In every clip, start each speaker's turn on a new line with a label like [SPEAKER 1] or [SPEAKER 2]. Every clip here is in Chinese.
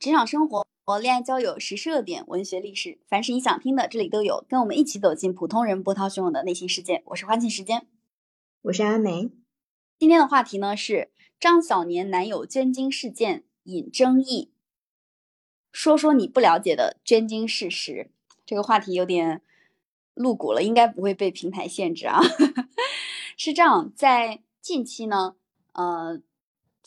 [SPEAKER 1] 职场生活、恋爱交友、时事热点、文学历史，凡是你想听的，这里都有。跟我们一起走进普通人波涛汹涌的内心世界。我是欢庆时间，
[SPEAKER 2] 我是阿梅。
[SPEAKER 1] 今天的话题呢是张小年男友捐精事件引争议，说说你不了解的捐精事实。这个话题有点露骨了，应该不会被平台限制啊。是这样，在近期呢，呃。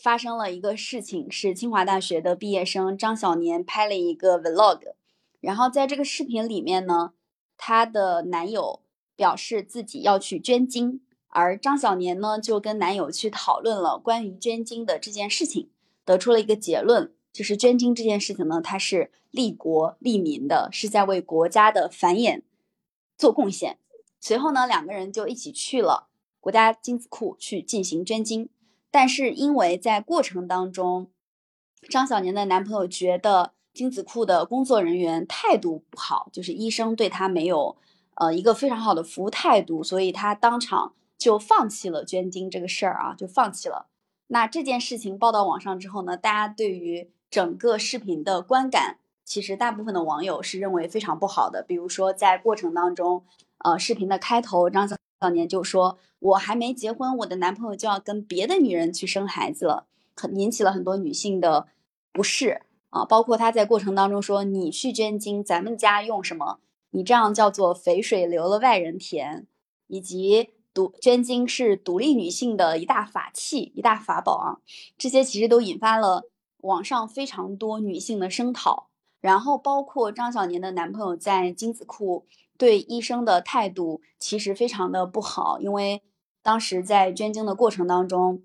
[SPEAKER 1] 发生了一个事情，是清华大学的毕业生张小年拍了一个 vlog，然后在这个视频里面呢，她的男友表示自己要去捐精，而张小年呢就跟男友去讨论了关于捐精的这件事情，得出了一个结论，就是捐精这件事情呢，它是利国利民的，是在为国家的繁衍做贡献。随后呢，两个人就一起去了国家精子库去进行捐精。但是因为在过程当中，张小年的男朋友觉得精子库的工作人员态度不好，就是医生对他没有呃一个非常好的服务态度，所以他当场就放弃了捐精这个事儿啊，就放弃了。那这件事情报到网上之后呢，大家对于整个视频的观感，其实大部分的网友是认为非常不好的。比如说在过程当中，呃，视频的开头，张小。少年就说：“我还没结婚，我的男朋友就要跟别的女人去生孩子了，很引起了很多女性的不适啊。包括他在过程当中说：‘你去捐精，咱们家用什么？你这样叫做肥水流了外人田。’以及独捐精是独立女性的一大法器、一大法宝啊。这些其实都引发了网上非常多女性的声讨。然后包括张小年的男朋友在精子库。”对医生的态度其实非常的不好，因为当时在捐精的过程当中，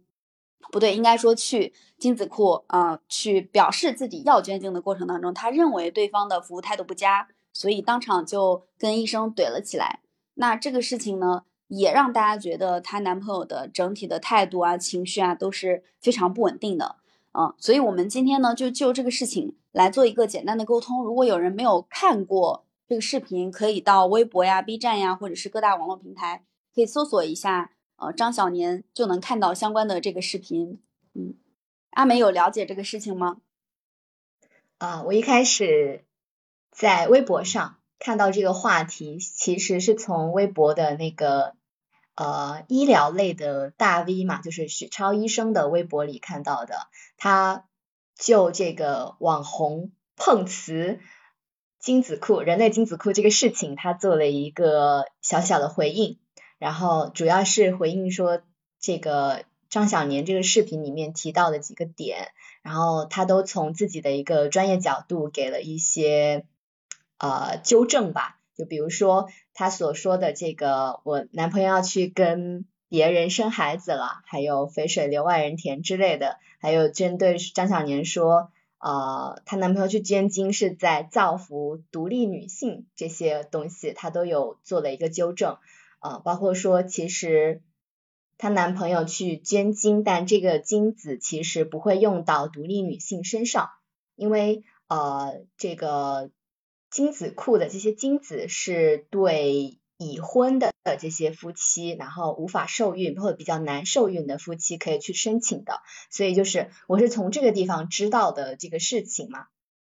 [SPEAKER 1] 不对，应该说去精子库啊，去表示自己要捐精的过程当中，他认为对方的服务态度不佳，所以当场就跟医生怼了起来。那这个事情呢，也让大家觉得她男朋友的整体的态度啊、情绪啊都是非常不稳定的。嗯，所以我们今天呢，就就这个事情来做一个简单的沟通。如果有人没有看过，这个视频可以到微博呀、B 站呀，或者是各大网络平台，可以搜索一下，呃，张小年就能看到相关的这个视频。嗯，阿美有了解这个事情吗？
[SPEAKER 2] 啊，我一开始在微博上看到这个话题，其实是从微博的那个呃医疗类的大 V 嘛，就是许超医生的微博里看到的，他就这个网红碰瓷。精子库，人类精子库这个事情，他做了一个小小的回应，然后主要是回应说这个张小年这个视频里面提到的几个点，然后他都从自己的一个专业角度给了一些呃纠正吧，就比如说他所说的这个我男朋友要去跟别人生孩子了，还有肥水流外人田之类的，还有针对张小年说。呃，她男朋友去捐精是在造福独立女性，这些东西她都有做了一个纠正。呃，包括说其实她男朋友去捐精，但这个精子其实不会用到独立女性身上，因为呃这个精子库的这些精子是对。已婚的这些夫妻，然后无法受孕或者比较难受孕的夫妻可以去申请的，所以就是我是从这个地方知道的这个事情嘛。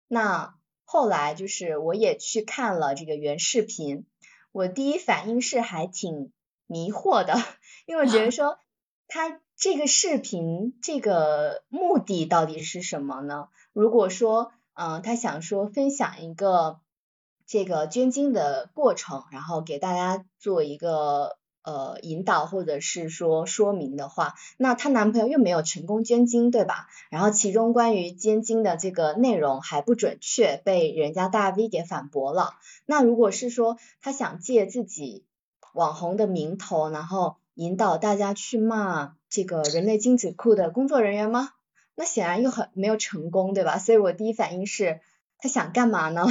[SPEAKER 2] 那后来就是我也去看了这个原视频，我第一反应是还挺迷惑的，因为我觉得 说他这个视频这个目的到底是什么呢？如果说嗯他想说分享一个。这个捐精的过程，然后给大家做一个呃引导或者是说说明的话，那她男朋友又没有成功捐精，对吧？然后其中关于捐精的这个内容还不准确，被人家大 V 给反驳了。那如果是说他想借自己网红的名头，然后引导大家去骂这个人类精子库的工作人员吗？那显然又很没有成功，对吧？所以我第一反应是，他想干嘛呢？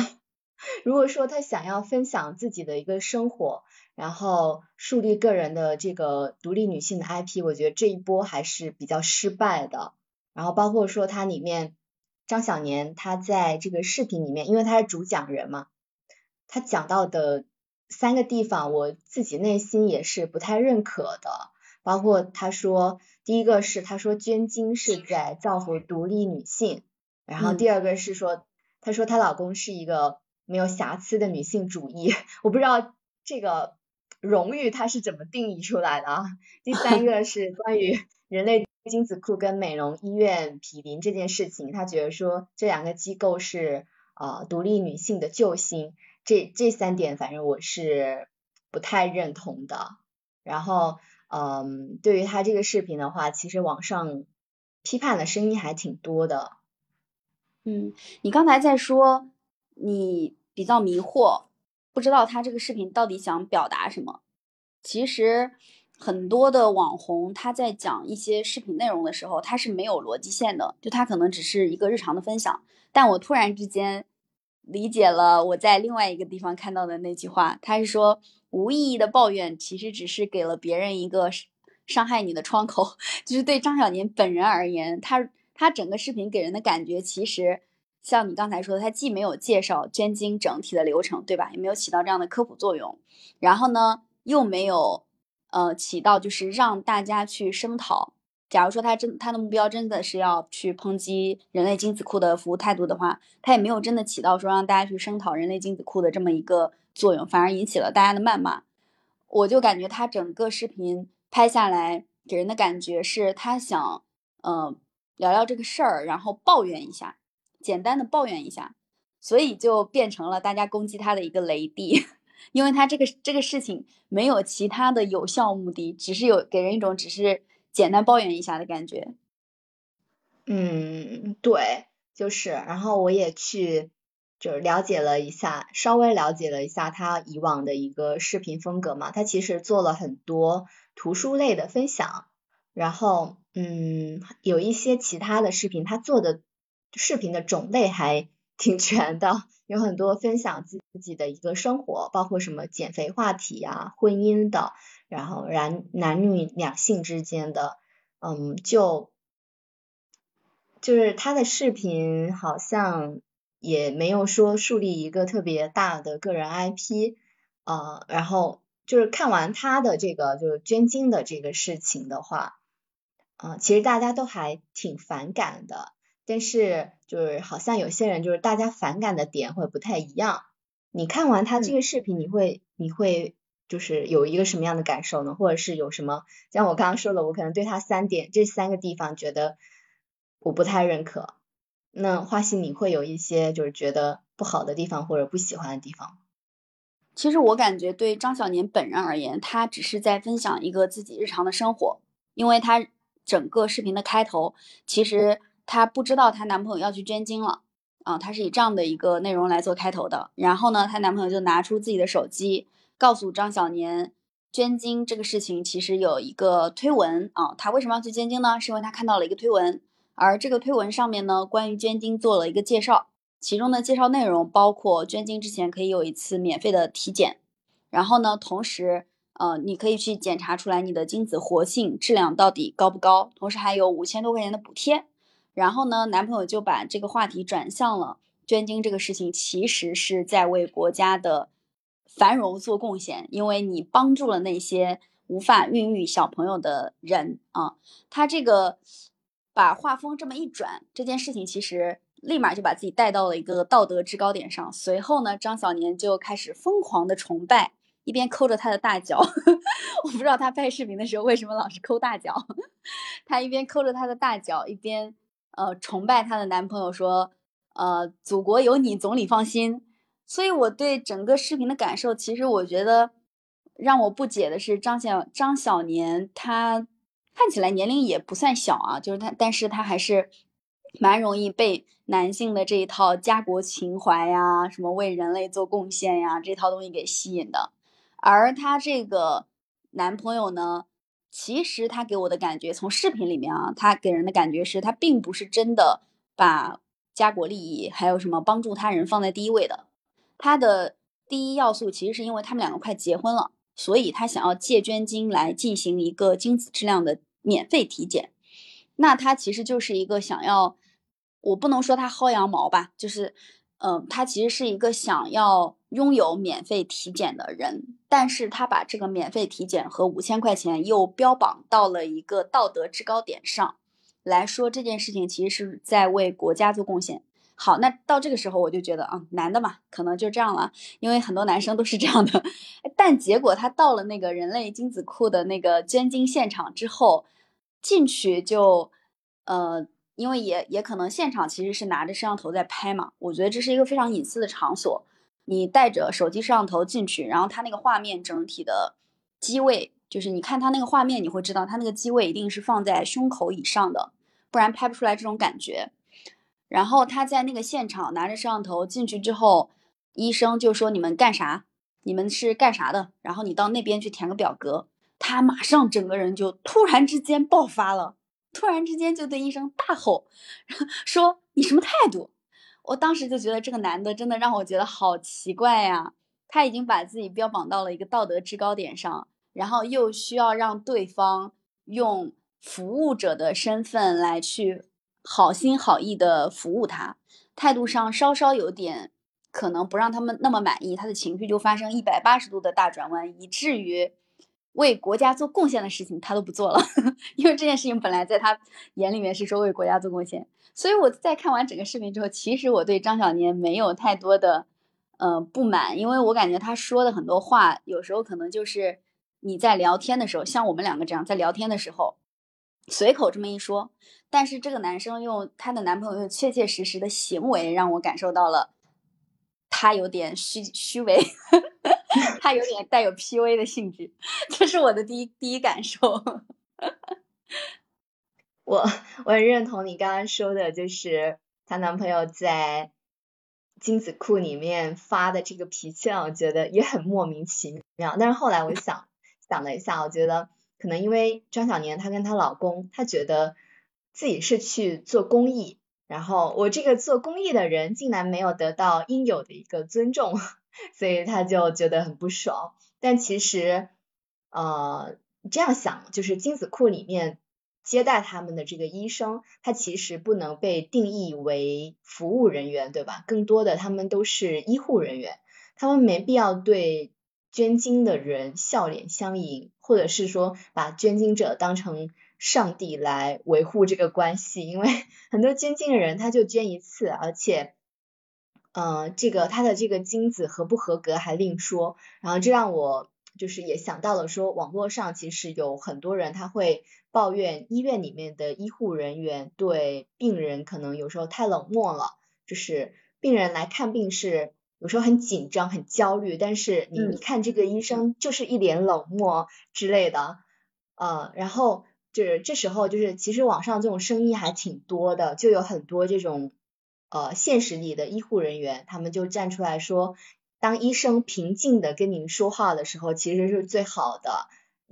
[SPEAKER 2] 如果说他想要分享自己的一个生活，然后树立个人的这个独立女性的 IP，我觉得这一波还是比较失败的。然后包括说他里面张小年他在这个视频里面，因为他是主讲人嘛，他讲到的三个地方，我自己内心也是不太认可的。包括他说第一个是他说捐精是在造福独立女性。然后第二个是说，她说她老公是一个没有瑕疵的女性主义，我不知道这个荣誉它是怎么定义出来的啊。第三个是关于人类精子库跟美容医院毗邻这件事情，她觉得说这两个机构是呃独立女性的救星，这这三点反正我是不太认同的。然后嗯，对于她这个视频的话，其实网上批判的声音还挺多的。
[SPEAKER 1] 嗯，你刚才在说你比较迷惑，不知道他这个视频到底想表达什么。其实很多的网红他在讲一些视频内容的时候，他是没有逻辑线的，就他可能只是一个日常的分享。但我突然之间理解了我在另外一个地方看到的那句话，他是说无意义的抱怨其实只是给了别人一个伤害你的窗口。就是对张小年本人而言，他。他整个视频给人的感觉，其实像你刚才说的，他既没有介绍捐精整体的流程，对吧？也没有起到这样的科普作用。然后呢，又没有呃起到就是让大家去声讨。假如说他真他的目标真的是要去抨击人类精子库的服务态度的话，他也没有真的起到说让大家去声讨人类精子库的这么一个作用，反而引起了大家的谩骂。我就感觉他整个视频拍下来给人的感觉是他想嗯。聊聊这个事儿，然后抱怨一下，简单的抱怨一下，所以就变成了大家攻击他的一个雷地，因为他这个这个事情没有其他的有效目的，只是有给人一种只是简单抱怨一下的感觉。
[SPEAKER 2] 嗯，对，就是，然后我也去就是了解了一下，稍微了解了一下他以往的一个视频风格嘛，他其实做了很多图书类的分享，然后。嗯，有一些其他的视频，他做的视频的种类还 挺全的，有很多分享自己的一个生活，包括什么减肥话题呀、婚姻的，然后男男女两性之间的，嗯，就就是他的视频好像也没有说树立一个特别大的个人 IP，呃，然后就是看完他的这个就是捐精的这个事情的话。嗯，其实大家都还挺反感的，但是就是好像有些人就是大家反感的点会不太一样。你看完他这个视频，你会你会就是有一个什么样的感受呢？或者是有什么像我刚刚说的，我可能对他三点这三个地方觉得我不太认可。那花心你会有一些就是觉得不好的地方或者不喜欢的地方？
[SPEAKER 1] 其实我感觉对张小年本人而言，他只是在分享一个自己日常的生活，因为他。整个视频的开头，其实她不知道她男朋友要去捐精了啊，她是以这样的一个内容来做开头的。然后呢，她男朋友就拿出自己的手机，告诉张小年，捐精这个事情其实有一个推文啊。他为什么要去捐精呢？是因为他看到了一个推文，而这个推文上面呢，关于捐精做了一个介绍，其中的介绍内容包括捐精之前可以有一次免费的体检，然后呢，同时。呃，你可以去检查出来你的精子活性质量到底高不高，同时还有五千多块钱的补贴。然后呢，男朋友就把这个话题转向了捐精这个事情，其实是在为国家的繁荣做贡献，因为你帮助了那些无法孕育小朋友的人啊。他这个把画风这么一转，这件事情其实立马就把自己带到了一个道德制高点上。随后呢，张小年就开始疯狂的崇拜。一边抠着他的大脚，我不知道他拍视频的时候为什么老是抠大脚。他一边抠着他的大脚，一边呃崇拜她的男朋友，说呃祖国有你总理放心。所以我对整个视频的感受，其实我觉得让我不解的是张小张小年，他看起来年龄也不算小啊，就是他，但是他还是蛮容易被男性的这一套家国情怀呀，什么为人类做贡献呀这套东西给吸引的。而她这个男朋友呢，其实他给我的感觉，从视频里面啊，他给人的感觉是他并不是真的把家国利益还有什么帮助他人放在第一位的。他的第一要素其实是因为他们两个快结婚了，所以他想要借捐精来进行一个精子质量的免费体检。那他其实就是一个想要，我不能说他薅羊毛吧，就是。嗯，他其实是一个想要拥有免费体检的人，但是他把这个免费体检和五千块钱又标榜到了一个道德制高点上，来说这件事情其实是在为国家做贡献。好，那到这个时候我就觉得啊，男的嘛，可能就这样了，因为很多男生都是这样的。但结果他到了那个人类精子库的那个捐精现场之后，进去就，呃，因为也也可能现场其实是拿着摄像头在拍嘛，我觉得这是一个非常隐私的场所。你带着手机摄像头进去，然后他那个画面整体的机位，就是你看他那个画面，你会知道他那个机位一定是放在胸口以上的，不然拍不出来这种感觉。然后他在那个现场拿着摄像头进去之后，医生就说：“你们干啥？你们是干啥的？”然后你到那边去填个表格。他马上整个人就突然之间爆发了，突然之间就对医生大吼，说：“你什么态度？”我当时就觉得这个男的真的让我觉得好奇怪呀！他已经把自己标榜到了一个道德制高点上，然后又需要让对方用服务者的身份来去。好心好意的服务他，态度上稍稍有点可能不让他们那么满意，他的情绪就发生一百八十度的大转弯，以至于为国家做贡献的事情他都不做了。因为这件事情本来在他眼里面是说为国家做贡献，所以我在看完整个视频之后，其实我对张小年没有太多的呃不满，因为我感觉他说的很多话，有时候可能就是你在聊天的时候，像我们两个这样在聊天的时候。随口这么一说，但是这个男生用他的男朋友用确切实实的行为让我感受到了，他有点虚虚伪，他有点带有 PUA 的性质，这是我的第一第一感受。
[SPEAKER 2] 我我很认同你刚刚说的，就是她男朋友在精子库里面发的这个脾气，让我觉得也很莫名其妙。但是后来我想想了一下，我觉得。可能因为张小年她跟她老公，她觉得自己是去做公益，然后我这个做公益的人竟然没有得到应有的一个尊重，所以他就觉得很不爽。但其实，呃，这样想，就是精子库里面接待他们的这个医生，他其实不能被定义为服务人员，对吧？更多的他们都是医护人员，他们没必要对。捐精的人笑脸相迎，或者是说把捐精者当成上帝来维护这个关系，因为 很多捐精的人他就捐一次，而且，呃，这个他的这个精子合不合格还另说。然后这让我就是也想到了说，网络上其实有很多人他会抱怨医院里面的医护人员对病人可能有时候太冷漠了，就是病人来看病是。有时候很紧张、很焦虑，但是你一看这个医生就是一脸冷漠之类的，呃，然后就是这时候就是其实网上这种声音还挺多的，就有很多这种呃现实里的医护人员，他们就站出来说，当医生平静的跟您说话的时候，其实是最好的；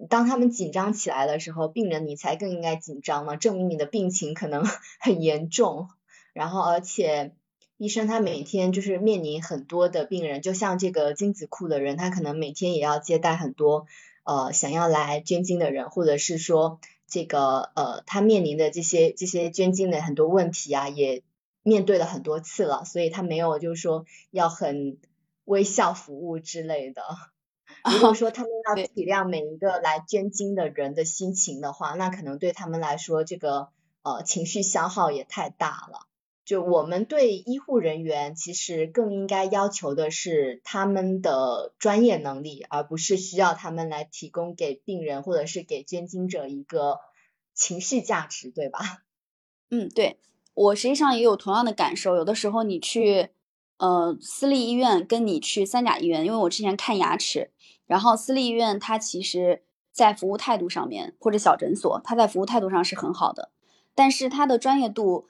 [SPEAKER 2] 当他们紧张起来的时候，病人你才更应该紧张嘛，证明你的病情可能 很严重，然后而且。医生他每天就是面临很多的病人，就像这个精子库的人，他可能每天也要接待很多呃想要来捐精的人，或者是说这个呃他面临的这些这些捐精的很多问题啊，也面对了很多次了，所以他没有就是说要很微笑服务之类的。如果说他们 要体谅每一个来捐精的人的心情的话，那可能对他们来说这个呃情绪消耗也太大了。就我们对医护人员，其实更应该要求的是他们的专业能力，而不是需要他们来提供给病人或者是给捐精者一个情绪价值，对吧？
[SPEAKER 1] 嗯，对我实际上也有同样的感受。有的时候你去呃私立医院，跟你去三甲医院，因为我之前看牙齿，然后私立医院它其实在服务态度上面，或者小诊所，它在服务态度上是很好的，但是它的专业度。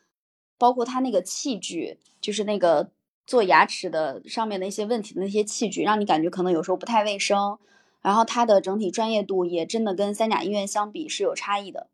[SPEAKER 1] 包括他那个器具，就是那个做牙齿的上面的一些问题的那些器具，让你感觉可能有时候不太卫生。然后它的整体专业度也真的跟三甲医院相比是有差异的。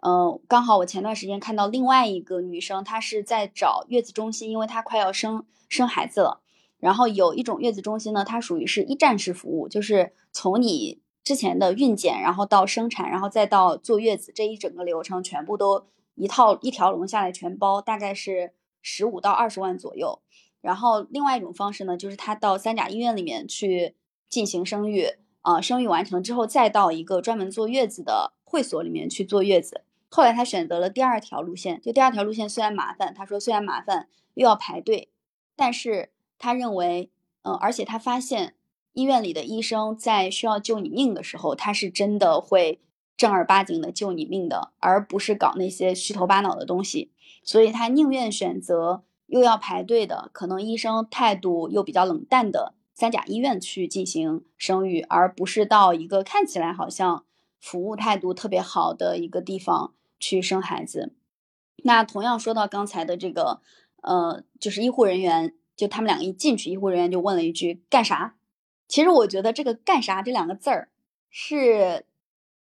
[SPEAKER 1] 嗯，刚好我前段时间看到另外一个女生，她是在找月子中心，因为她快要生生孩子了。然后有一种月子中心呢，它属于是一站式服务，就是从你之前的孕检，然后到生产，然后再到坐月子这一整个流程全部都。一套一条龙下来全包，大概是十五到二十万左右。然后另外一种方式呢，就是他到三甲医院里面去进行生育，啊，生育完成之后再到一个专门坐月子的会所里面去坐月子。后来他选择了第二条路线，就第二条路线虽然麻烦，他说虽然麻烦又要排队，但是他认为，嗯，而且他发现医院里的医生在需要救你命的时候，他是真的会正儿八经的救你命的，而不是搞那些虚头巴脑的东西，所以他宁愿选择又要排队的，可能医生态度又比较冷淡的三甲医院去进行生育，而不是到一个看起来好像服务态度特别好的一个地方。去生孩子，那同样说到刚才的这个，呃，就是医护人员，就他们两个一进去，医护人员就问了一句干啥？其实我觉得这个干啥这两个字儿是，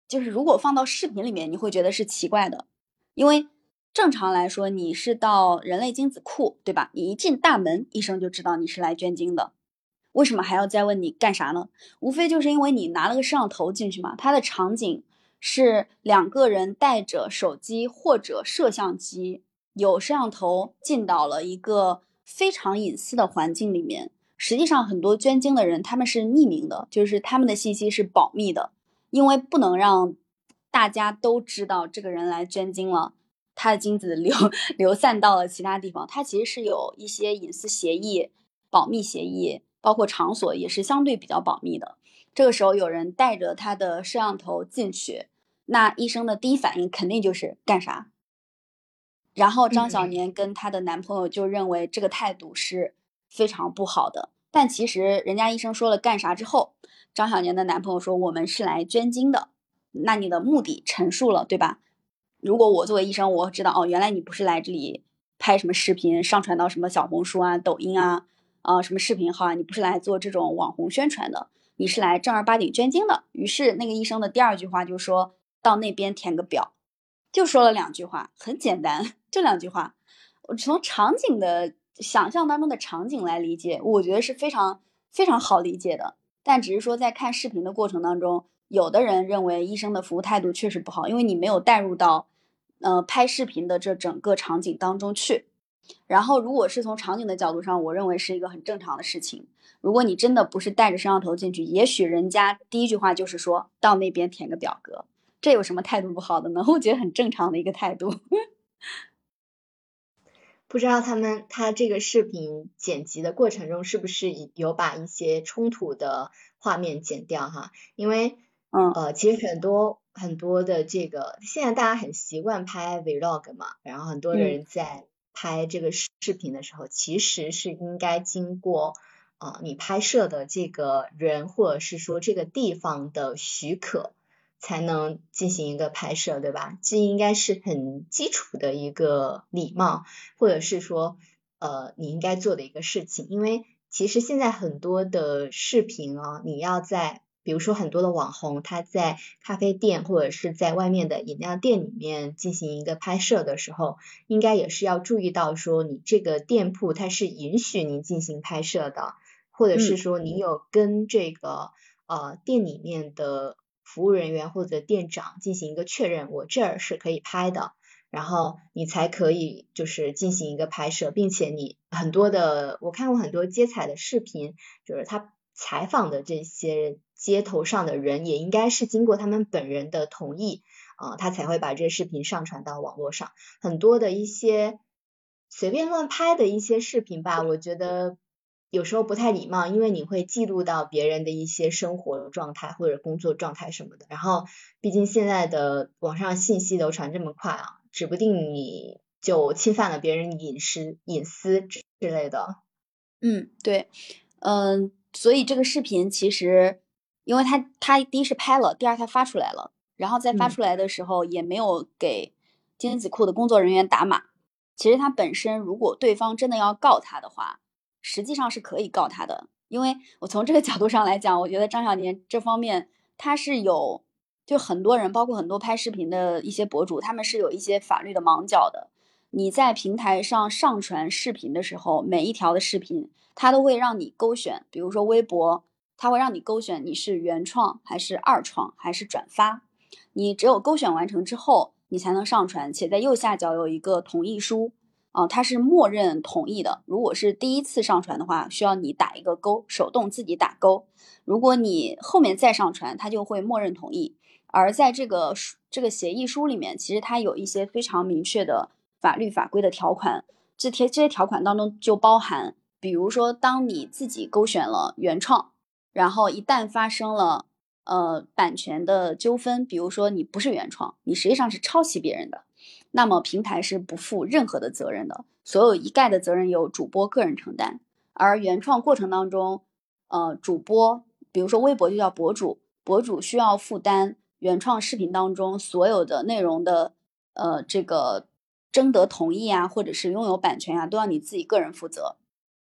[SPEAKER 1] 就是如果放到视频里面，你会觉得是奇怪的，因为正常来说你是到人类精子库，对吧？你一进大门，医生就知道你是来捐精的，为什么还要再问你干啥呢？无非就是因为你拿了个摄像头进去嘛，它的场景。是两个人带着手机或者摄像机，有摄像头进到了一个非常隐私的环境里面。实际上，很多捐精的人他们是匿名的，就是他们的信息是保密的，因为不能让大家都知道这个人来捐精了，他的精子流 流散到了其他地方。他其实是有一些隐私协议、保密协议，包括场所也是相对比较保密的。这个时候有人带着他的摄像头进去。那医生的第一反应肯定就是干啥，然后张小年跟她的男朋友就认为这个态度是非常不好的。但其实人家医生说了干啥之后，张小年的男朋友说我们是来捐精的。那你的目的陈述了对吧？如果我作为医生，我知道哦，原来你不是来这里拍什么视频上传到什么小红书啊、抖音啊、啊什么视频号啊，你不是来做这种网红宣传的，你是来正儿八经捐精的。于是那个医生的第二句话就说。到那边填个表，就说了两句话，很简单，就两句话。我从场景的想象当中的场景来理解，我觉得是非常非常好理解的。但只是说在看视频的过程当中，有的人认为医生的服务态度确实不好，因为你没有带入到呃拍视频的这整个场景当中去。然后，如果是从场景的角度上，我认为是一个很正常的事情。如果你真的不是带着摄像头进去，也许人家第一句话就是说到那边填个表格。这有什么态度不好的呢？我觉得很正常的一个态度。
[SPEAKER 2] 不知道他们他这个视频剪辑的过程中是不是有把一些冲突的画面剪掉哈？因为
[SPEAKER 1] 嗯
[SPEAKER 2] 呃，其实很多很多的这个现在大家很习惯拍 vlog 嘛，然后很多人在拍这个视频的时候，其实是应该经过啊你拍摄的这个人或者是说这个地方的许可。才能进行一个拍摄，对吧？这应该是很基础的一个礼貌，或者是说，呃，你应该做的一个事情。因为其实现在很多的视频啊，你要在，比如说很多的网红，他在咖啡店或者是在外面的饮料店里面进行一个拍摄的时候，应该也是要注意到说，你这个店铺它是允许您进行拍摄的，或者是说你有跟这个呃店里面的。服务人员或者店长进行一个确认，我这儿是可以拍的，然后你才可以就是进行一个拍摄，并且你很多的我看过很多街采的视频，就是他采访的这些街头上的人也应该是经过他们本人的同意啊，他才会把这视频上传到网络上。很多的一些随便乱拍的一些视频吧，我觉得。有时候不太礼貌，因为你会记录到别人的一些生活状态或者工作状态什么的。然后，毕竟现在的网上信息流传这么快啊，指不定你就侵犯了别人隐私、隐私之类的。
[SPEAKER 1] 嗯，对，嗯，所以这个视频其实，因为他他第一是拍了，第二他发出来了，然后在发出来的时候也没有给精子库的工作人员打码。其实他本身，如果对方真的要告他的话，实际上是可以告他的，因为我从这个角度上来讲，我觉得张小年这方面他是有，就很多人，包括很多拍视频的一些博主，他们是有一些法律的盲角的。你在平台上上传视频的时候，每一条的视频，它都会让你勾选，比如说微博，它会让你勾选你是原创还是二创还是转发，你只有勾选完成之后，你才能上传，且在右下角有一个同意书。啊，它是默认同意的。如果是第一次上传的话，需要你打一个勾，手动自己打勾。如果你后面再上传，它就会默认同意。而在这个书这个协议书里面，其实它有一些非常明确的法律法规的条款，这些这些条款当中就包含，比如说当你自己勾选了原创，然后一旦发生了呃版权的纠纷，比如说你不是原创，你实际上是抄袭别人的，那么平台是不负任何的责任的，所有一概的责任由主播个人承担。而原创过程当中，呃，主播，比如说微博就叫博主，博主需要负担原创视频当中所有的内容的，呃，这个征得同意啊，或者是拥有版权啊，都要你自己个人负责。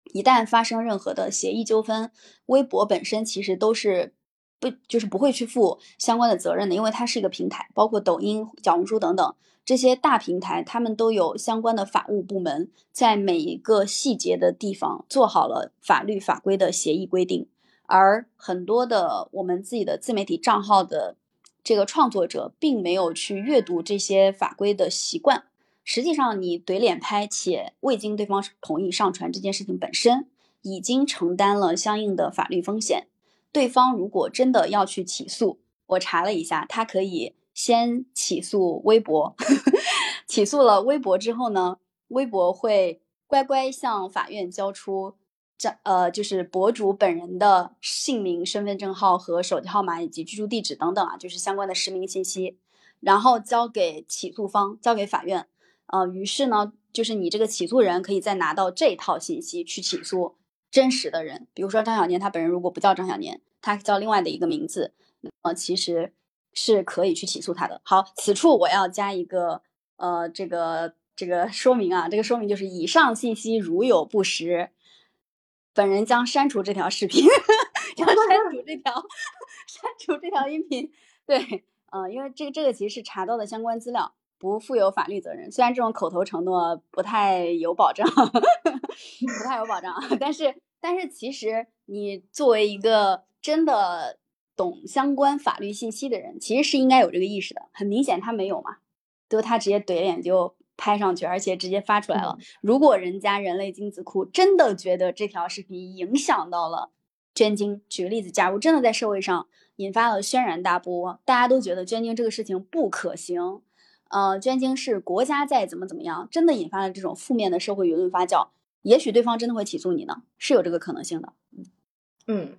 [SPEAKER 1] 一旦发生任何的协议纠纷，微博本身其实都是不就是不会去负相关的责任的，因为它是一个平台，包括抖音、小红书等等。这些大平台，他们都有相关的法务部门，在每一个细节的地方做好了法律法规的协议规定，而很多的我们自己的自媒体账号的这个创作者，并没有去阅读这些法规的习惯。实际上，你怼脸拍且未经对方同意上传这件事情本身，已经承担了相应的法律风险。对方如果真的要去起诉，我查了一下，他可以。先起诉微博，起诉了微博之后呢，微博会乖乖向法院交出这呃，就是博主本人的姓名、身份证号和手机号码以及居住地址等等啊，就是相关的实名信息，然后交给起诉方，交给法院。呃，于是呢，就是你这个起诉人可以再拿到这套信息去起诉真实的人，比如说张小年，他本人如果不叫张小年，他叫另外的一个名字，呃，其实。是可以去起诉他的。好，此处我要加一个呃，这个这个说明啊，这个说明就是以上信息如有不实，本人将删除这条视频，将删除这条 删除这条音频。对，嗯，因为这个这个其实是查到的相关资料，不负有法律责任。虽然这种口头承诺不太有保障，不太有保障，但是但是其实你作为一个真的。懂相关法律信息的人，其实是应该有这个意识的。很明显，他没有嘛，就他直接怼脸就拍上去，而且直接发出来了。如果人家人类精子库真的觉得这条视频影响到了捐精，举个例子，假如真的在社会上引发了轩然大波，大家都觉得捐精这个事情不可行，呃，捐精是国家在怎么怎么样，真的引发了这种负面的社会舆论发酵，也许对方真的会起诉你呢，是有这个可能性的。
[SPEAKER 2] 嗯。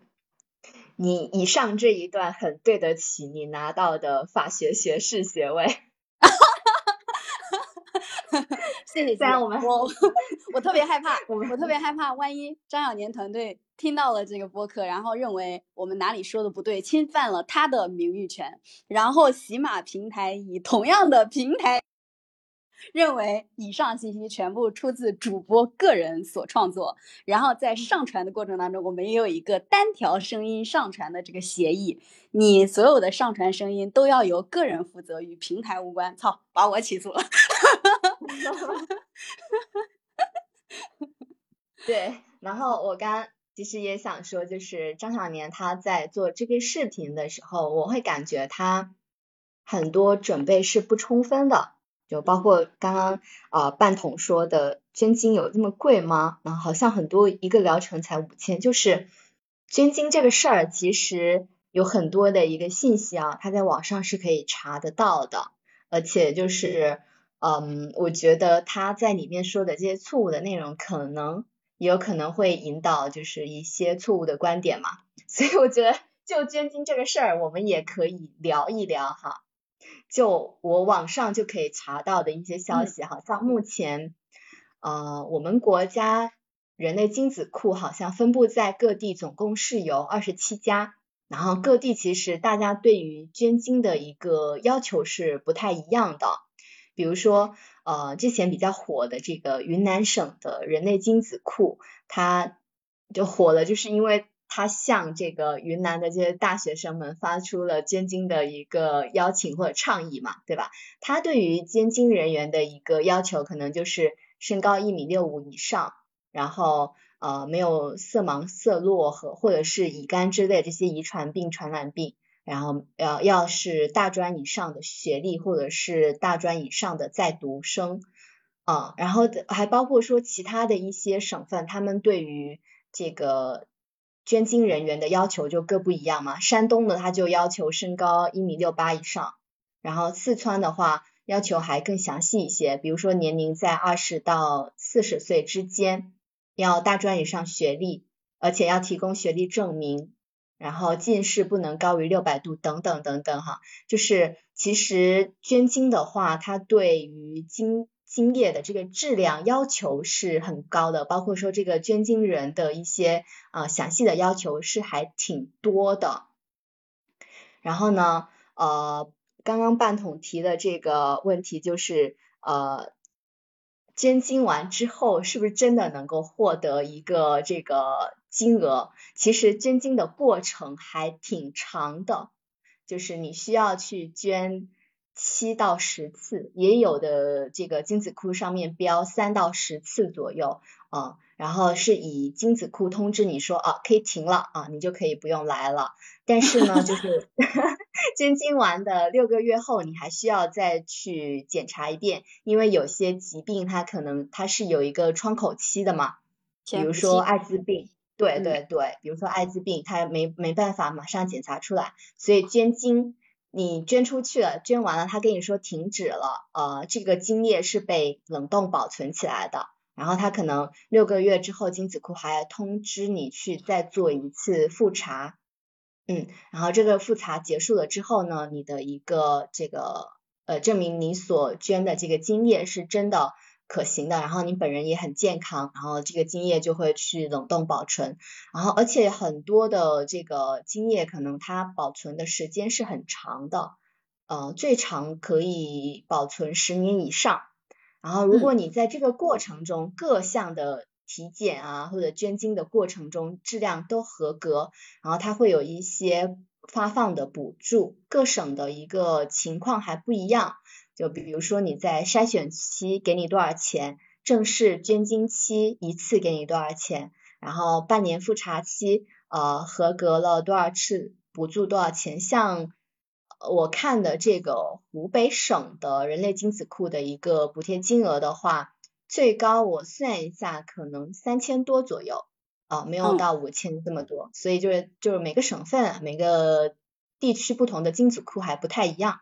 [SPEAKER 2] 你以上这一段很对得起你拿到的法学学士学位，
[SPEAKER 1] 谢谢。
[SPEAKER 2] 虽然我们
[SPEAKER 1] 我 我特别害怕，我我特别害怕，万一张小年团队听到了这个播客，然后认为我们哪里说的不对，侵犯了他的名誉权，然后喜马平台以同样的平台。认为以上信息全部出自主播个人所创作，然后在上传的过程当中，我们也有一个单条声音上传的这个协议，你所有的上传声音都要由个人负责，与平台无关。操，把我起诉了。
[SPEAKER 2] 对，然后我刚其实也想说，就是张小年他在做这个视频的时候，我会感觉他很多准备是不充分的。就包括刚刚啊半桶说的捐精有这么贵吗？然后好像很多一个疗程才五千，就是捐精这个事儿其实有很多的一个信息啊，它在网上是可以查得到的，而且就是嗯，我觉得他在里面说的这些错误的内容，可能也有可能会引导就是一些错误的观点嘛，所以我觉得就捐精这个事儿，我们也可以聊一聊哈。就我网上就可以查到的一些消息，好像目前呃我们国家人类精子库好像分布在各地，总共是有二十七家。然后各地其实大家对于捐精的一个要求是不太一样的。比如说呃之前比较火的这个云南省的人类精子库，它就火了，就是因为。他向这个云南的这些大学生们发出了捐精的一个邀请或者倡议嘛，对吧？他对于捐精人员的一个要求，可能就是身高一米六五以上，然后呃没有色盲、色弱和或者是乙肝之类这些遗传病、传染病，然后要要是大专以上的学历或者是大专以上的在读生啊，然后还包括说其他的一些省份，他们对于这个。捐精人员的要求就各不一样嘛。山东的他就要求身高一米六八以上，然后四川的话要求还更详细一些，比如说年龄在二十到四十岁之间，要大专以上学历，而且要提供学历证明。然后近视不能高于六百度，等等等等哈，就是其实捐精的话，它对于精精液的这个质量要求是很高的，包括说这个捐精人的一些啊详细的要求是还挺多的。然后呢，呃，刚刚半桶提的这个问题就是呃。捐精完之后，是不是真的能够获得一个这个金额？其实捐精的过程还挺长的，就是你需要去捐七到十次，也有的这个精子库上面标三到十次左右啊。然后是以精子库通知你说啊，可以停了啊，你就可以不用来了。但是呢，就是 捐精完的六个月后，你还需要再去检查一遍，因为有些疾病它可能它是有一个窗口期的嘛，比如说艾滋病，对对对，比如说艾滋病，它没没办法马上检查出来，所以捐精你捐出去了，捐完了，他跟你说停止了，呃，这个精液是被冷冻保存起来的。然后他可能六个月之后，精子库还要通知你去再做一次复查，嗯，然后这个复查结束了之后呢，你的一个这个呃证明你所捐的这个精液是真的可行的，然后你本人也很健康，然后这个精液就会去冷冻保存，然后而且很多的这个精液可能它保存的时间是很长的，呃，最长可以保存十年以上。然后，如果你在这个过程中各项的体检啊，或者捐精的过程中质量都合格，然后它会有一些发放的补助，各省的一个情况还不一样。就比如说你在筛选期给你多少钱，正式捐精期一次给你多少钱，然后半年复查期呃合格了多少次补助多少钱，像。我看的这个湖北省的人类精子库的一个补贴金额的话，最高我算一下，可能三千多左右啊，没有到五千这么多，所以就是就是每个省份每个地区不同的精子库还不太一样。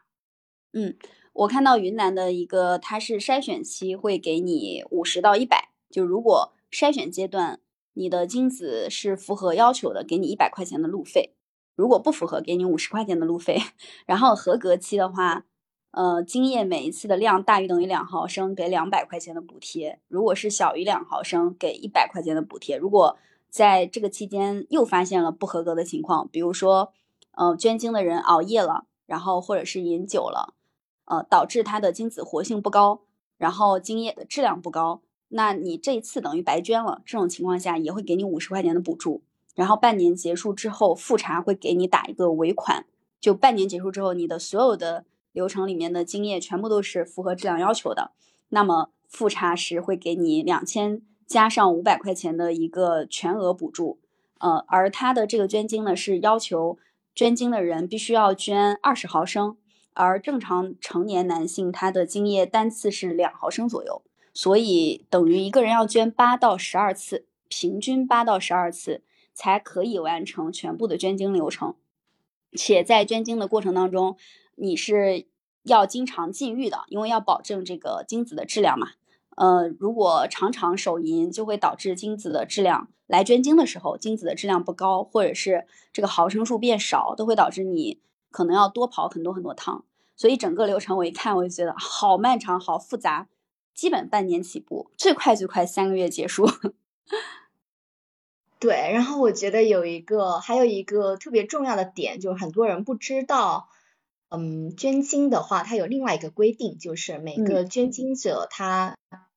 [SPEAKER 1] 嗯，我看到云南的一个，它是筛选期会给你五十到一百，就如果筛选阶段你的精子是符合要求的，给你一百块钱的路费。如果不符合，给你五十块钱的路费。然后合格期的话，呃，精液每一次的量大于等于两毫升，给两百块钱的补贴；如果是小于两毫升，给一百块钱的补贴。如果在这个期间又发现了不合格的情况，比如说，呃，捐精的人熬夜了，然后或者是饮酒了，呃，导致他的精子活性不高，然后精液的质量不高，那你这一次等于白捐了。这种情况下也会给你五十块钱的补助。然后半年结束之后复查会给你打一个尾款，就半年结束之后你的所有的流程里面的精液全部都是符合质量要求的，那么复查时会给你两千加上五百块钱的一个全额补助，呃，而他的这个捐精呢是要求捐精的人必须要捐二十毫升，而正常成年男性他的精液单次是两毫升左右，所以等于一个人要捐八到十二次，平均八到十二次。才可以完成全部的捐精流程，且在捐精的过程当中，你是要经常禁欲的，因为要保证这个精子的质量嘛。呃，如果常常手淫，就会导致精子的质量来捐精的时候，精子的质量不高，或者是这个毫升数变少，都会导致你可能要多跑很多很多趟。所以整个流程我一看，我就觉得好漫长，好复杂，基本半年起步，最快最快三个月结束。
[SPEAKER 2] 对，然后我觉得有一个，还有一个特别重要的点，就是很多人不知道，嗯，捐精的话，它有另外一个规定，就是每个捐精者他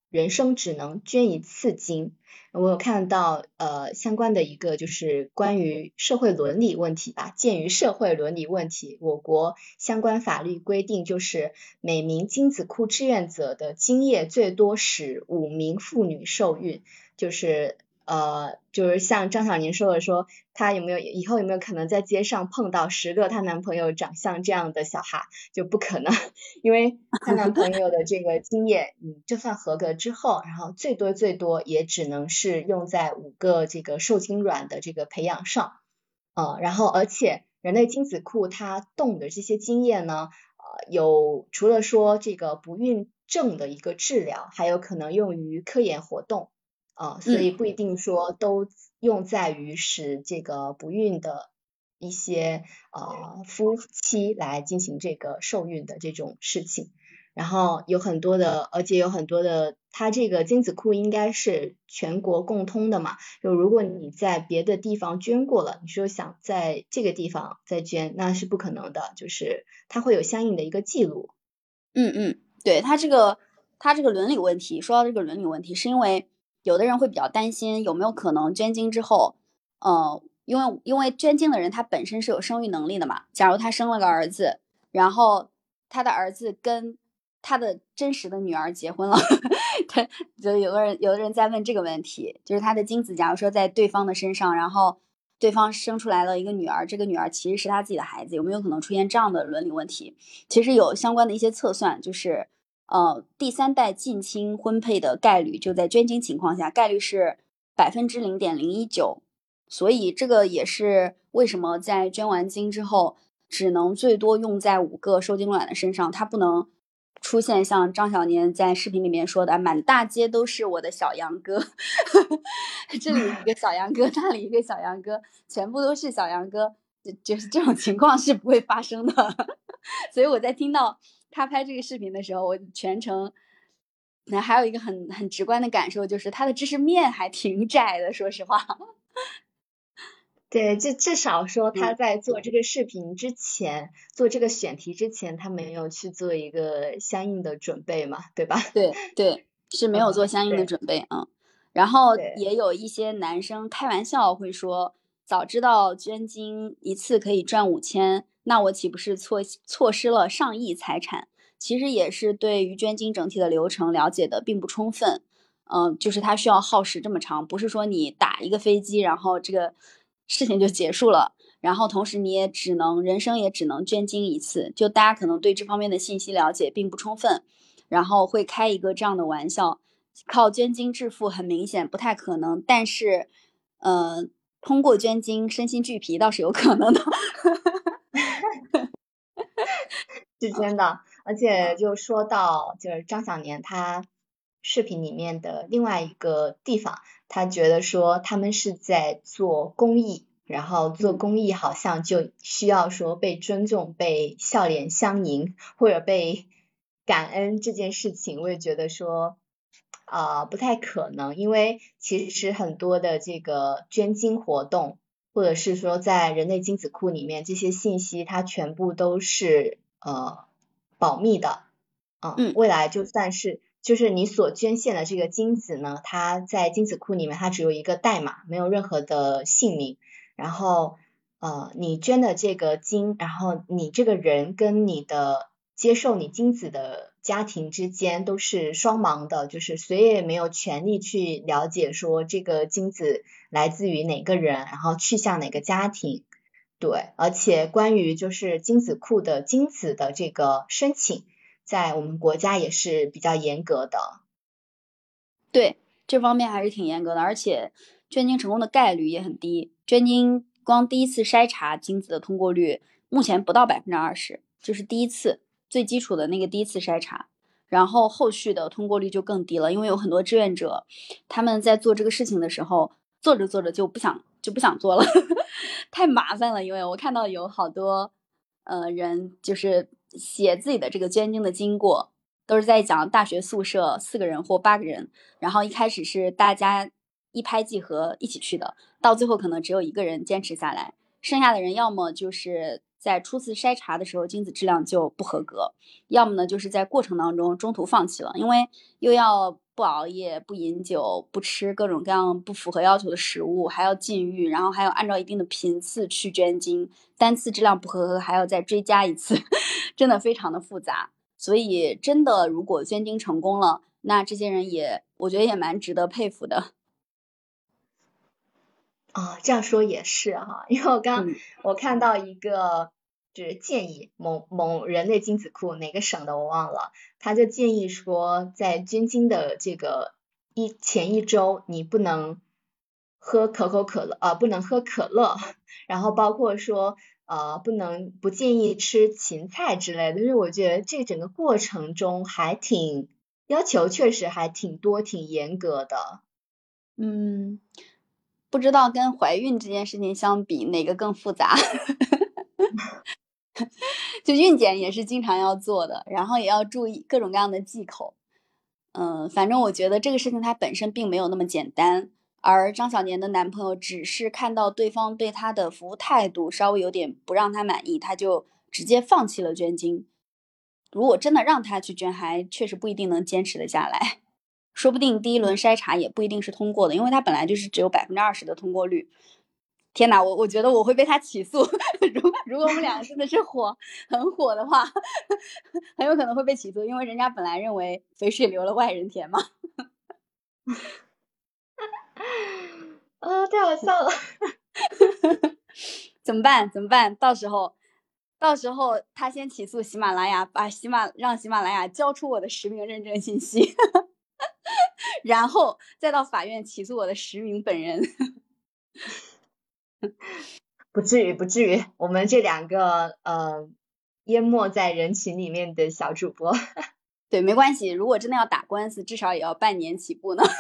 [SPEAKER 2] 人生只能捐一次精。我有看到呃相关的一个就是关于社会伦理问题吧，鉴于社会伦理问题，我国相关法律规定就是每名精子库志愿者的精液最多使五名妇女受孕，就是。呃，就是像张小宁说的，说她有没有以后有没有可能在街上碰到十个她男朋友长相这样的小孩，就不可能，因为她男朋友的这个经验，你就算合格之后，然后最多最多也只能是用在五个这个受精卵的这个培养上，呃，然后而且人类精子库它动的这些经验呢，呃，有除了说这个不孕症的一个治疗，还有可能用于科研活动。啊，所以不一定说都用在于使这个不孕的一些呃夫妻来进行这个受孕的这种事情，然后有很多的，而且有很多的，它这个精子库应该是全国共通的嘛，就如果你在别的地方捐过了，你说想在这个地方再捐，那是不可能的，就是它会有相应的一个记录。
[SPEAKER 1] 嗯嗯，对它这个它这个伦理问题，说到这个伦理问题，是因为。有的人会比较担心有没有可能捐精之后，呃，因为因为捐精的人他本身是有生育能力的嘛。假如他生了个儿子，然后他的儿子跟他的真实的女儿结婚了，他就有的人有的人在问这个问题，就是他的精子假如说在对方的身上，然后对方生出来了一个女儿，这个女儿其实是他自己的孩子，有没有可能出现这样的伦理问题？其实有相关的一些测算，就是。呃，第三代近亲婚配的概率就在捐精情况下，概率是百分之零点零一九，所以这个也是为什么在捐完精之后，只能最多用在五个受精卵的身上，它不能出现像张小年在视频里面说的，满大街都是我的小杨哥，这里一个小杨哥，那里一个小杨哥，全部都是小杨哥，就就是这种情况是不会发生的，所以我在听到。他拍这个视频的时候，我全程那还有一个很很直观的感受，就是他的知识面还挺窄的。说实话，
[SPEAKER 2] 对，就至少说他在做这个视频之前，做这个选题之前，他没有去做一个相应的准备嘛，对吧？
[SPEAKER 1] 对对，是没有做相应的准备啊。然后也有一些男生开玩笑会说，早知道捐精一次可以赚五千。那我岂不是错错失了上亿财产？其实也是对于捐精整体的流程了解的并不充分，嗯，就是它需要耗时这么长，不是说你打一个飞机，然后这个事情就结束了，然后同时你也只能人生也只能捐精一次，就大家可能对这方面的信息了解并不充分，然后会开一个这样的玩笑，靠捐精致富很明显不太可能，但是，呃，通过捐精身心俱疲倒是有可能的。
[SPEAKER 2] 是真的，而且就说到就是张小年他视频里面的另外一个地方，他觉得说他们是在做公益，然后做公益好像就需要说被尊重、被笑脸相迎或者被感恩这件事情，我也觉得说啊不太可能，因为其实很多的这个捐精活动。或者是说，在人类精子库里面，这些信息它全部都是呃保密的，嗯，未来就算是就是你所捐献的这个精子呢，它在精子库里面它只有一个代码，没有任何的姓名，然后呃你捐的这个精，然后你这个人跟你的接受你精子的。家庭之间都是双盲的，就是谁也没有权利去了解说这个精子来自于哪个人，然后去向哪个家庭。对，而且关于就是精子库的精子的这个申请，在我们国家也是比较严格的。
[SPEAKER 1] 对，这方面还是挺严格的，而且捐精成功的概率也很低。捐精光第一次筛查精子的通过率目前不到百分之二十，就是第一次。最基础的那个第一次筛查，然后后续的通过率就更低了，因为有很多志愿者，他们在做这个事情的时候，做着做着就不想就不想做了，太麻烦了。因为我看到有好多呃人就是写自己的这个捐精的经过，都是在讲大学宿舍四个人或八个人，然后一开始是大家一拍即合一起去的，到最后可能只有一个人坚持下来，剩下的人要么就是。在初次筛查的时候，精子质量就不合格，要么呢就是在过程当中中途放弃了，因为又要不熬夜、不饮酒、不吃各种各样不符合要求的食物，还要禁欲，然后还要按照一定的频次去捐精，单次质量不合格还要再追加一次，真的非常的复杂。所以真的如果捐精成功了，那这些人也我觉得也蛮值得佩服的。
[SPEAKER 2] 啊，这样说也是哈，因为我刚我看到一个就是建议，某某人类精子库哪个省的我忘了，他就建议说，在捐精的这个一前一周，你不能喝可口可乐啊，不能喝可乐，然后包括说呃，不能不建议吃芹菜之类的，就是我觉得这整个过程中还挺要求，确实还挺多，挺严格的，
[SPEAKER 1] 嗯。不知道跟怀孕这件事情相比，哪个更复杂？就孕检也是经常要做的，然后也要注意各种各样的忌口。嗯，反正我觉得这个事情它本身并没有那么简单。而张小年的男朋友只是看到对方对他的服务态度稍微有点不让他满意，他就直接放弃了捐精。如果真的让他去捐，还确实不一定能坚持得下来。说不定第一轮筛查也不一定是通过的，因为他本来就是只有百分之二十的通过率。天哪，我我觉得我会被他起诉。如如果我们两个真的是火很火的话，很有可能会被起诉，因为人家本来认为肥水流了外人田嘛。
[SPEAKER 2] 啊，太好笑了！
[SPEAKER 1] 怎么办？怎么办？到时候，到时候他先起诉喜马拉雅，把喜马让喜马拉雅交出我的实名认证信息。然后再到法院起诉我的实名本人，
[SPEAKER 2] 不至于，不至于。我们这两个呃淹没在人群里面的小主播，
[SPEAKER 1] 对，没关系。如果真的要打官司，至少也要半年起步呢。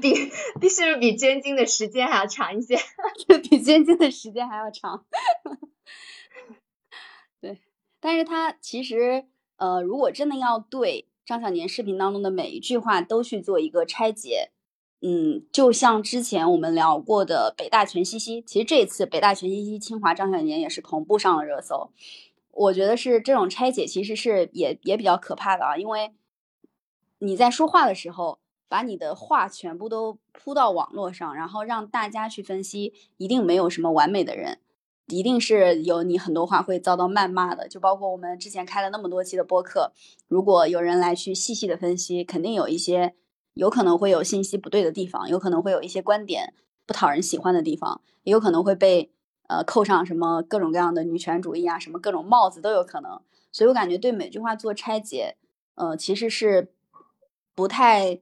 [SPEAKER 2] 比比是不是比捐精的时间还要长一些？
[SPEAKER 1] 比捐精的时间还要长。对，但是他其实呃，如果真的要对。张小年视频当中的每一句话都去做一个拆解，嗯，就像之前我们聊过的北大全西西，其实这次北大全西西、清华张小年也是同步上了热搜。我觉得是这种拆解其实是也也比较可怕的啊，因为你在说话的时候，把你的话全部都铺到网络上，然后让大家去分析，一定没有什么完美的人。一定是有你很多话会遭到谩骂的，就包括我们之前开了那么多期的播客，如果有人来去细细的分析，肯定有一些有可能会有信息不对的地方，有可能会有一些观点不讨人喜欢的地方，也有可能会被呃扣上什么各种各样的女权主义啊，什么各种帽子都有可能。所以我感觉对每句话做拆解，呃，其实是不太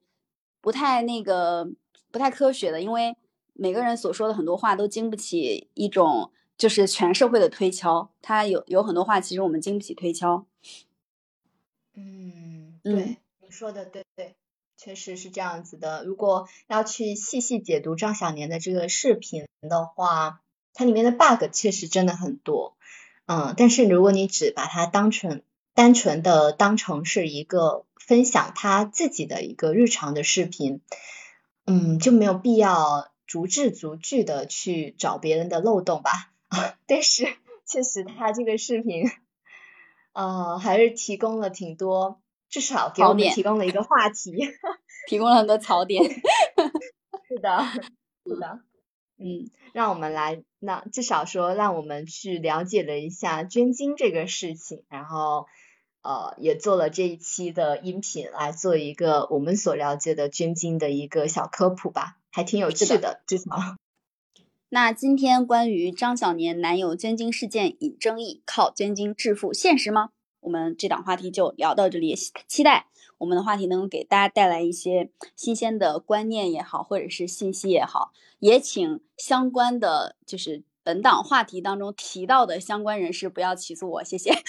[SPEAKER 1] 不太那个不太科学的，因为每个人所说的很多话都经不起一种。就是全社会的推敲，他有有很多话，其实我们经不起推敲。
[SPEAKER 2] 嗯，对，你说的对对，确实是这样子的。如果要去细细解读张小年的这个视频的话，它里面的 bug 确实真的很多。嗯，但是如果你只把它当成单纯的当成是一个分享他自己的一个日常的视频，嗯，就没有必要逐字逐句的去找别人的漏洞吧。但是确实，他这个视频，呃，还是提供了挺多，至少给我们提供了一个话题，
[SPEAKER 1] 提供了很多槽点。
[SPEAKER 2] 是的，是的，嗯，让我们来，那至少说，让我们去了解了一下捐精这个事情，然后呃，也做了这一期的音频来做一个我们所了解的捐精的一个小科普吧，还挺有趣的，至少。
[SPEAKER 1] 那今天关于张小年男友捐精事件引争议，靠捐精致富现实吗？我们这档话题就聊到这里，期待我们的话题能给大家带来一些新鲜的观念也好，或者是信息也好，也请相关的就是本档话题当中提到的相关人士不要起诉我，谢谢。